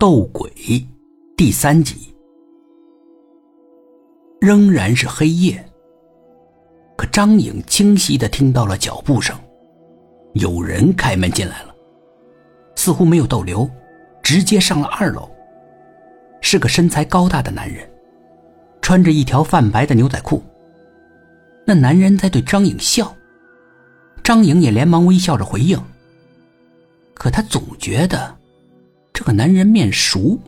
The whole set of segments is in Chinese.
斗鬼第三集，仍然是黑夜。可张颖清晰的听到了脚步声，有人开门进来了，似乎没有逗留，直接上了二楼。是个身材高大的男人，穿着一条泛白的牛仔裤。那男人在对张颖笑，张颖也连忙微笑着回应。可他总觉得。这个男人面熟，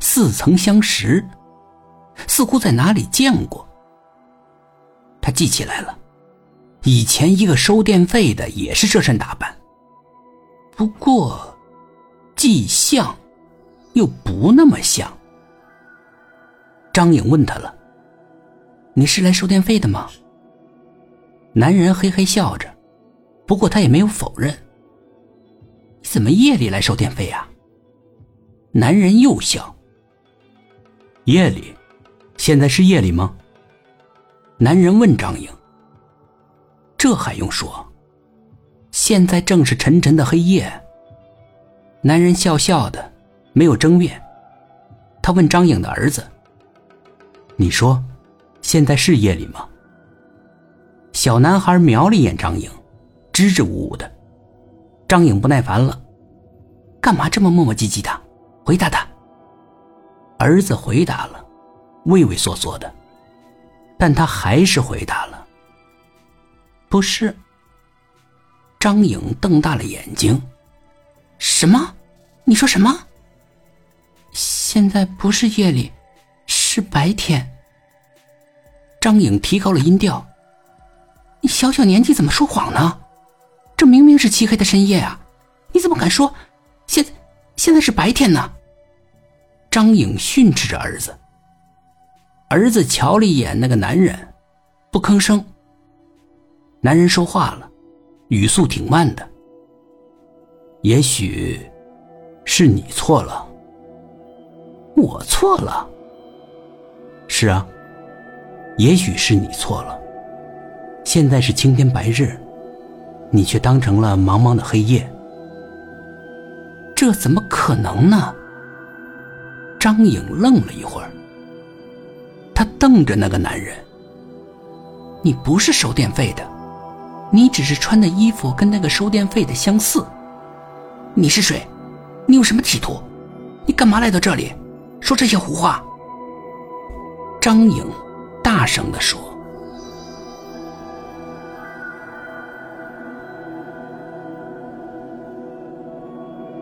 似曾相识，似乎在哪里见过。他记起来了，以前一个收电费的也是这身打扮。不过，既像，又不那么像。张颖问他了：“你是来收电费的吗？”男人嘿嘿笑着，不过他也没有否认。怎么夜里来收电费呀？男人又笑。夜里，现在是夜里吗？男人问张颖。这还用说？现在正是沉沉的黑夜。男人笑笑的，没有争辩。他问张颖的儿子：“你说，现在是夜里吗？”小男孩瞄了一眼张颖，支支吾吾的。张颖不耐烦了：“干嘛这么磨磨唧唧的？”回答他。儿子回答了，畏畏缩缩的，但他还是回答了。不是。张颖瞪大了眼睛，什么？你说什么？现在不是夜里，是白天。张颖提高了音调：“你小小年纪怎么说谎呢？这明明是漆黑的深夜啊！你怎么敢说现在？”现在是白天呢。张颖训斥着儿子。儿子瞧了一眼那个男人，不吭声。男人说话了，语速挺慢的。也许，是你错了。我错了。是啊，也许是你错了。现在是青天白日，你却当成了茫茫的黑夜。这怎么可能呢？张颖愣了一会儿，他瞪着那个男人：“你不是收电费的，你只是穿的衣服跟那个收电费的相似。你是谁？你有什么企图？你干嘛来到这里，说这些胡话？”张颖大声地说。